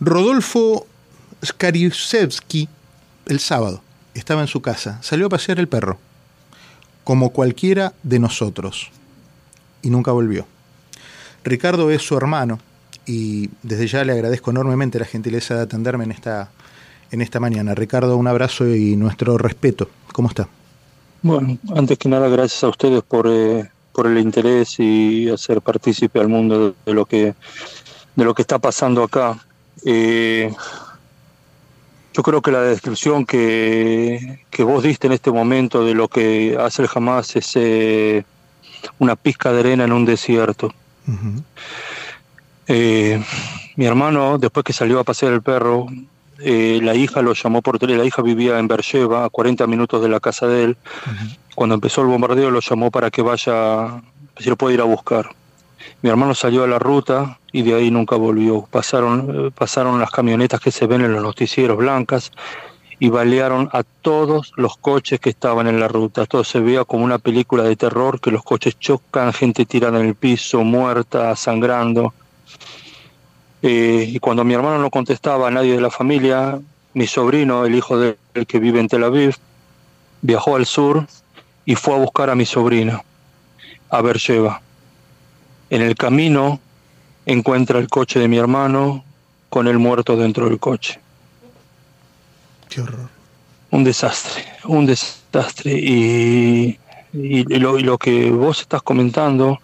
Rodolfo Skariusevsky, el sábado, estaba en su casa, salió a pasear el perro, como cualquiera de nosotros, y nunca volvió. Ricardo es su hermano, y desde ya le agradezco enormemente la gentileza de atenderme en esta, en esta mañana. Ricardo, un abrazo y nuestro respeto. ¿Cómo está? Bueno, antes que nada, gracias a ustedes por, eh, por el interés y hacer partícipe al mundo de, lo que de lo que está pasando acá. Eh, yo creo que la descripción que, que, vos diste en este momento de lo que hace el Hamas es eh, una pizca de arena en un desierto. eh, mi hermano, después que salió a pasear el perro, eh, la hija lo llamó por teléfono, la hija vivía en Bercheva, a 40 minutos de la casa de él. Cuando empezó el bombardeo lo llamó para que vaya, si lo puede ir a buscar. Mi hermano salió a la ruta y de ahí nunca volvió. Pasaron, eh, pasaron las camionetas que se ven en los noticieros blancas y balearon a todos los coches que estaban en la ruta. Todo se veía como una película de terror, que los coches chocan, gente tirada en el piso, muerta, sangrando. Eh, y cuando mi hermano no contestaba a nadie de la familia, mi sobrino, el hijo de él que vive en Tel Aviv, viajó al sur y fue a buscar a mi sobrina, a Bercheva. En el camino encuentra el coche de mi hermano con el muerto dentro del coche. Qué horror. Un desastre, un desastre. Y, y, lo, y lo, que vos estás comentando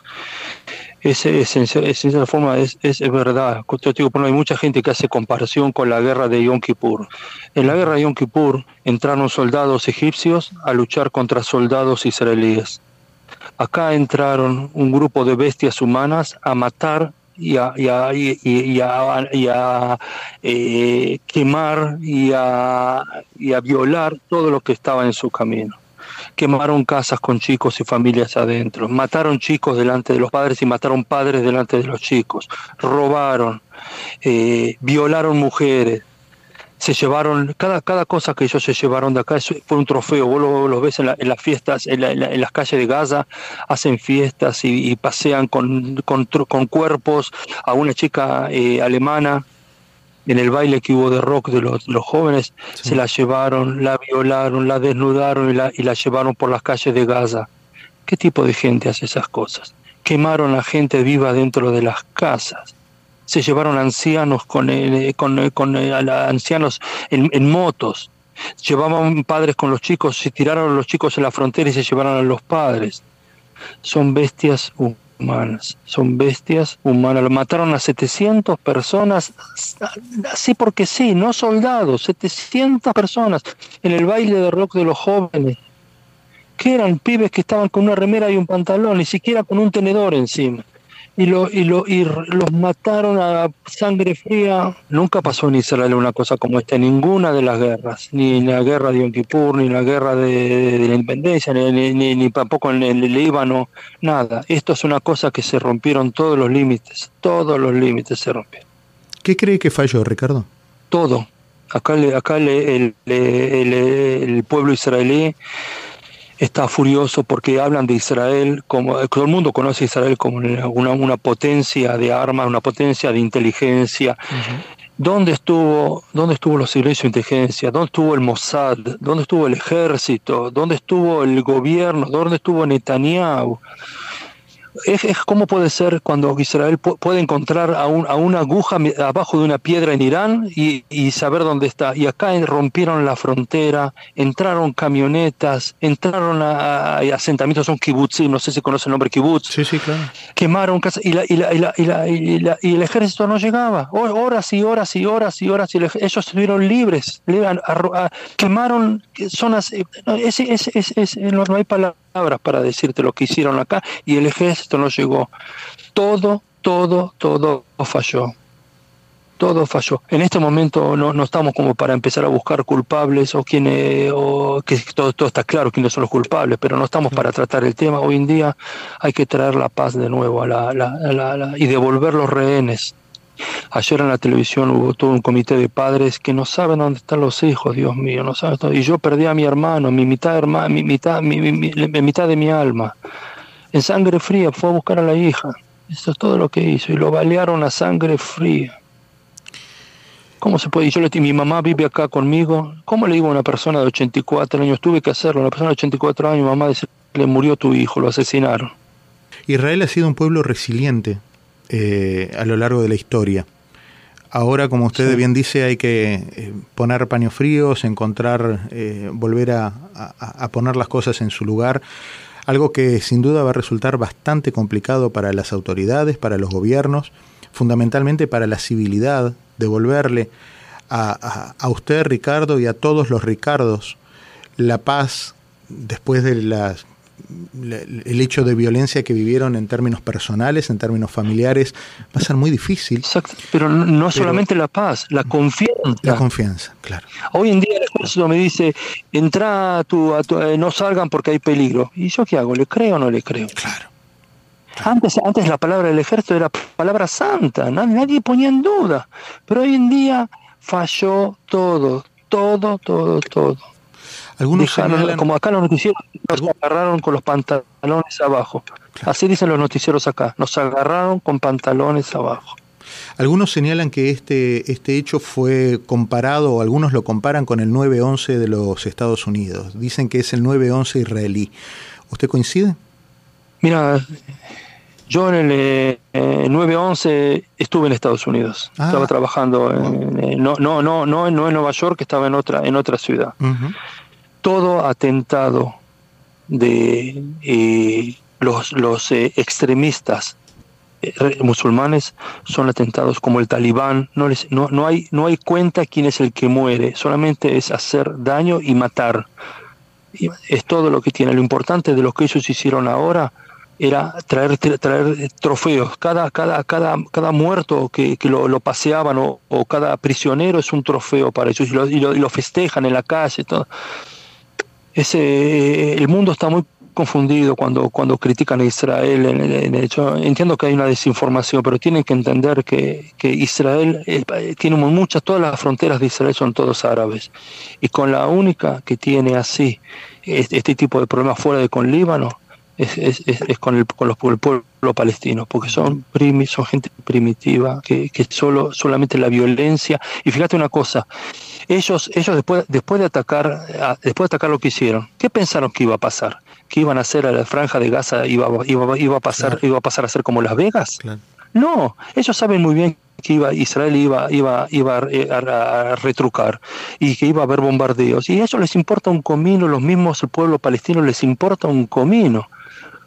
es esencial, esencial forma es, es, es verdad. Yo digo, hay mucha gente que hace comparación con la guerra de Yom Kippur. En la guerra de Yom Kippur entraron soldados egipcios a luchar contra soldados israelíes. Acá entraron un grupo de bestias humanas a matar y a, eh, quemar y a, y a violar todo lo que estaba en su camino. Quemaron casas con chicos y familias adentro, mataron chicos delante de los padres y mataron padres delante de los chicos, robaron, eh, violaron mujeres, se llevaron, cada, cada cosa que ellos se llevaron de acá fue un trofeo, vos lo, lo ves en, la, en, las fiestas, en, la, en, la, en, las calles de Gaza, hacen fiestas y, y pasean con, con, con, cuerpos a una chica eh, alemana en el baile que hubo de rock de los, los jóvenes, sí. se la llevaron, la violaron, la desnudaron y la, y la llevaron por las calles de Gaza. ¿Qué tipo de gente hace esas cosas? Quemaron a gente viva dentro de las casas se llevaron ancianos con, eh, con, con eh, ancianos en, motos, llevaban padres con los chicos, se tiraron a los chicos en la frontera y se llevaron a los padres. Son bestias humanas, son bestias humanas. Mataron a 700 personas, así porque sí, no soldados, 700 personas en el baile de rock de los jóvenes. Que eran pibes que estaban con una remera y un pantalón, ni siquiera con un tenedor encima y, lo, y, lo, y los mataron a sangre fría. Nunca pasó en Israel una cosa como esta, ninguna de las guerras, ni en la guerra de Yom Kippur, ni en la guerra de, de la independencia, ni, ni, ni, tampoco en el Líbano, nada. Esto es una cosa que se rompieron todos los límites, todos los límites se rompieron. ¿Qué cree que falló, Ricardo? Todo. Acá, acá el, el, el, el pueblo israelí está furioso porque hablan de Israel como todo el mundo conoce a Israel como una, una potencia de armas, una potencia de inteligencia. Uh -huh. ¿Dónde estuvo, ¿Dónde estuvo los servicios de inteligencia? ¿Dónde estuvo el Mossad? ¿Dónde estuvo el ejército? ¿Dónde estuvo el gobierno? ¿Dónde estuvo Netanyahu? Es, es, cómo puede ser cuando Israel puede encontrar a, un, a, una aguja abajo de una piedra en Irán y, y, saber dónde está. Y acá rompieron la frontera, entraron camionetas, entraron a, a asentamientos, son kibutzim, no sé si conocen el nombre kibutz. Sí, sí, claro. Quemaron casas y, la, y, la, y, la, y, el ejército no llegaba. Horas y horas y horas y horas. Y el, ellos estuvieron libres. quemaron zonas. Es, es, es, no hay palabras para decirte lo que hicieron acá y el ejército no llegó. Todo, todo, todo falló. Todo falló. En este momento no, no estamos como para empezar a buscar culpables o quienes, o que todo, todo está claro quiénes son los culpables, pero no estamos para tratar el tema. Hoy en día hay que traer la paz de nuevo a la, la, la y devolver los rehenes. Ayer en la televisión hubo todo un comité de padres que no saben dónde están los hijos, Dios mío, no saben. Y yo perdí a mi hermano, mi mitad, hermano, mi, mitad, mi, mi, mi, mitad de mi alma. En sangre fría fue a buscar a la hija. Eso es todo lo que hizo. Y lo balearon a sangre fría. ¿Cómo se puede? Y yo le mi mamá vive acá conmigo. ¿Cómo le digo a una persona de 84 años? Tuve que hacerlo. Una persona de 84 años, mamá, le murió tu hijo, lo asesinaron. Israel ha sido un pueblo resiliente eh, a lo largo de la historia. Ahora, como usted bien dice, hay que eh, poner paños fríos, encontrar, eh, volver a, a, poner las cosas en su lugar. Algo que sin duda va a resultar bastante complicado para las autoridades, para los gobiernos, fundamentalmente para la civilidad, devolverle a, a usted, Ricardo, y a todos los Ricardos la paz después de las el hecho de violencia que vivieron en términos personales, en términos familiares, va a ser muy difícil. Exacto, pero no, solamente la paz, la confianza. La confianza, claro. Hoy en día el ejército me dice, entra a tu, eh, no salgan porque hay peligro. ¿Y yo qué hago? ¿Le creo o no le creo? Claro. Antes, antes la palabra del ejército era palabra santa, nadie, nadie ponía en duda. Pero hoy en día falló todo, todo, todo, todo. Algunos como acá los noticieros nos agarraron con los pantalones abajo. Así dicen los noticieros acá, nos agarraron con pantalones abajo. Algunos señalan que este, este hecho fue comparado, o algunos lo comparan con el 9-11 de los Estados Unidos. Dicen que es el 9-11 israelí. ¿Usted coincide? Mira, yo en el 9-11 eh, estuve en Estados Unidos. Ah. Estaba trabajando, en, no, no, no, no, en Nueva York, estaba en otra, en otra ciudad todo atentado de eh, los, los eh, extremistas eh, musulmanes son atentados como el talibán, no, les, no, no, hay, no hay cuenta quién es el que muere, solamente es hacer daño y matar. es todo lo que tiene. Lo importante de lo que ellos hicieron ahora era traer, traer trofeos. Cada, cada, cada, cada muerto que, que lo, paseaban o, o, cada prisionero es un trofeo para ellos y lo, y lo, y lo festejan en la calle. Todo ese, el mundo está muy confundido cuando, cuando critican a Israel. En, hecho, entiendo que hay una desinformación, pero tienen que entender que, que Israel eh, tiene muchas, todas las fronteras de Israel son todos árabes. Y con la única que tiene así este, este tipo de problemas fuera de con Líbano es, es, es, con, el, con los, el pueblo palestino, porque son, primi, son gente primitiva, que, que solo, solamente la violencia. Y fíjate una cosa, ellos, ellos después, después, de atacar, después de atacar lo que hicieron, ¿qué pensaron que iba a pasar? ¿Que iban a hacer a la franja de Gaza, iba, iba, iba a, pasar, iba a pasar a ser como Las Vegas? No, ellos saben muy bien que iba, Israel iba, iba, iba a, retrucar y que iba a haber bombardeos. Y a ellos les importa un comino, los mismos, el pueblo palestino les importa un comino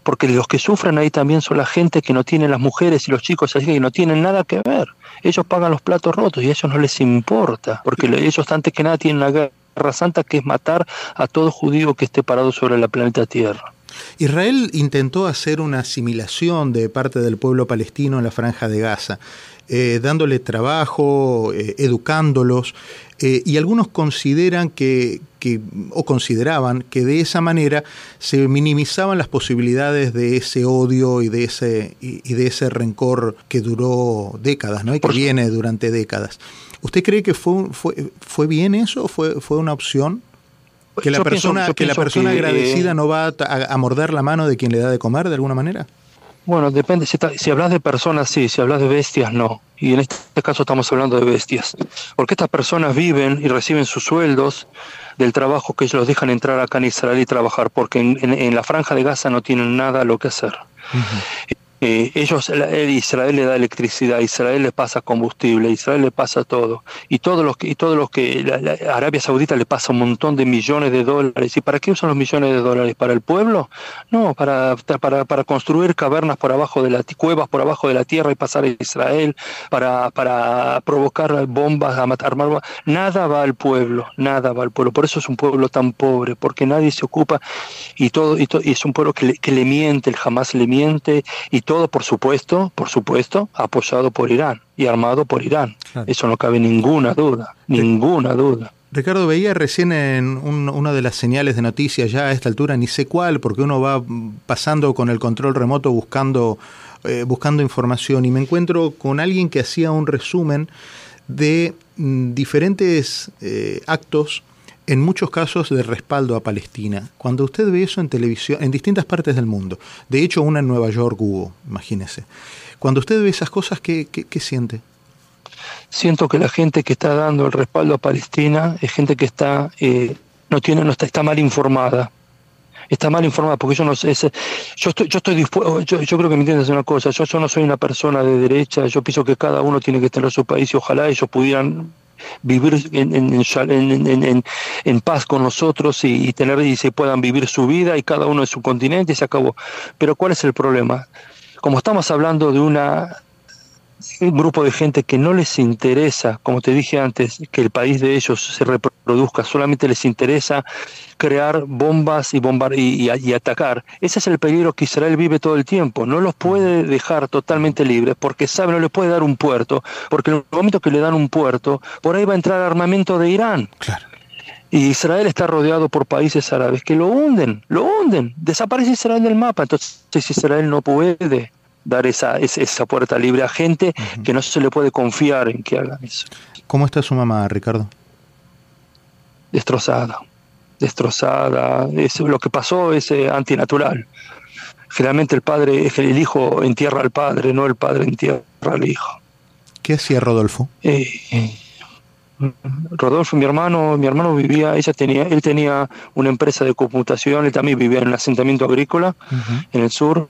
porque los que sufren ahí también son la gente que no tiene las mujeres y los chicos así que no tienen nada que ver. Ellos pagan los platos rotos y a ellos no les importa, porque ellos antes que nada tienen una guerra santa que es matar a todo judío que esté parado sobre la planeta Tierra. Israel intentó hacer una asimilación de parte del pueblo palestino en la franja de Gaza, eh, dándole trabajo, eh, educándolos, eh, y algunos consideran que, o consideraban que de esa manera se minimizaban las posibilidades de ese odio y de ese, y, de ese rencor que duró décadas, ¿no? Y que viene durante décadas. ¿Usted cree que fue, fue, fue bien eso? ¿Fue, fue una opción? que la persona, que la persona agradecida no va a, morder la mano de quien le da de comer de alguna manera. Bueno, depende. Si, si, hablas de personas, sí. Si hablas de bestias, no. Y en este caso estamos hablando de bestias. Porque estas personas viven y reciben sus sueldos del trabajo que ellos los dejan entrar acá en Israel y trabajar, porque en, la franja de Gaza no tienen nada lo que hacer. Eh, ellos, Israel le da electricidad, Israel le pasa combustible, Israel le pasa todo. Y todos los que, y todos los que Arabia Saudita le pasa un montón de millones de dólares. ¿Y para qué usan los millones de dólares? ¿Para el pueblo? No, para, para, para construir cavernas por abajo de la cuevas por abajo de la tierra y pasar a Israel, para, para provocar bombas, a matar Nada va al pueblo, nada va al pueblo. Por eso es un pueblo tan pobre, porque nadie se ocupa y todo, y, es un pueblo que le, que le miente, el jamás le miente y todo, por supuesto, por supuesto, apoyado por Irán y armado por Irán. Eso no cabe ninguna duda, ninguna duda. Ricardo, veía recién en una de las señales de noticias, ya a esta altura ni sé cuál, porque uno va pasando con el control remoto buscando, eh, buscando información y me encuentro con alguien que hacía un resumen de mm, diferentes eh, actos en muchos casos de respaldo a Palestina. Cuando usted ve eso en televisión, en distintas partes del mundo, de hecho una en Nueva York hubo, imagínese. Cuando usted ve esas cosas, ¿qué, qué, siente? siento que la gente que está dando el respaldo a Palestina es gente que está eh, no tiene no está, está mal informada está mal informada porque yo no sé yo estoy yo estoy dispuesto yo, creo que me entiendes una cosa yo, yo no soy una persona de derecha yo pienso que cada uno tiene que tener su país y ojalá ellos pudieran vivir en, en, en, paz con nosotros y, y, tener y se puedan vivir su vida y cada uno en su continente y se acabó. Pero ¿cuál es el problema? Como estamos hablando de una un grupo de gente que no les interesa, como te dije antes, que el país de ellos se reproduzca, solamente les interesa crear bombas y, bombar y, y, atacar. Ese es el peligro que Israel vive todo el tiempo. No los puede dejar totalmente libres porque sabe, no les puede dar un puerto, porque en el momento que le dan un puerto, por ahí va a entrar armamento de Irán. Claro. Y Israel está rodeado por países árabes que lo hunden, lo hunden. Desaparece Israel del mapa. Entonces Israel no puede dar esa, esa puerta libre a gente que no se le puede confiar en que hagan eso. ¿Cómo está su mamá, Ricardo? Destrozada, destrozada. Es, lo que pasó es eh, antinatural. Generalmente el padre, el hijo entierra al padre, no el padre entierra al hijo. ¿Qué hacía Rodolfo? Eh, Rodolfo, mi hermano, mi hermano vivía, ella tenía, él tenía una empresa de computación, él también vivía en un asentamiento agrícola en el sur,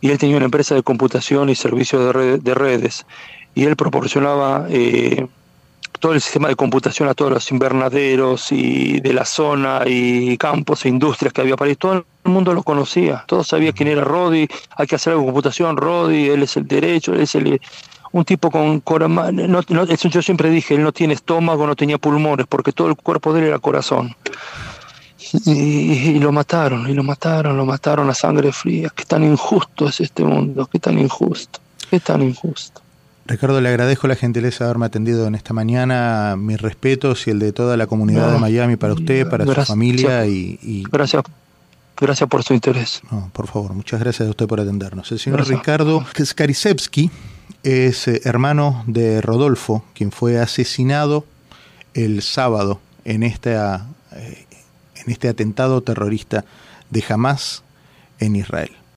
y él tenía una empresa de computación y servicios de, redes, y él proporcionaba eh, todo el sistema de computación a todos los invernaderos y de la zona y campos e industrias que había para ahí. Todo el mundo lo conocía, todos sabía quién era Rodi, hay que hacer algo de computación, Rodi, él es el derecho, él es el un tipo con corazón, no, yo siempre dije, él no tiene estómago, no tenía pulmones, porque todo el cuerpo de él era corazón. Y, lo mataron, y lo mataron, lo mataron a sangre fría. Qué tan injusto es este mundo, qué tan injusto, qué tan injusto. Ricardo, le agradezco la gentileza de haberme atendido en esta mañana. Mis respetos y el de toda la comunidad de Miami para usted, para su familia y, Gracias. Gracias por su interés. por favor, muchas gracias a usted por atendernos. El señor Ricardo Skarisevsky es eh, hermano de Rodolfo, quien fue asesinado el sábado en, esta, eh, en este atentado terrorista de Hamas en Israel.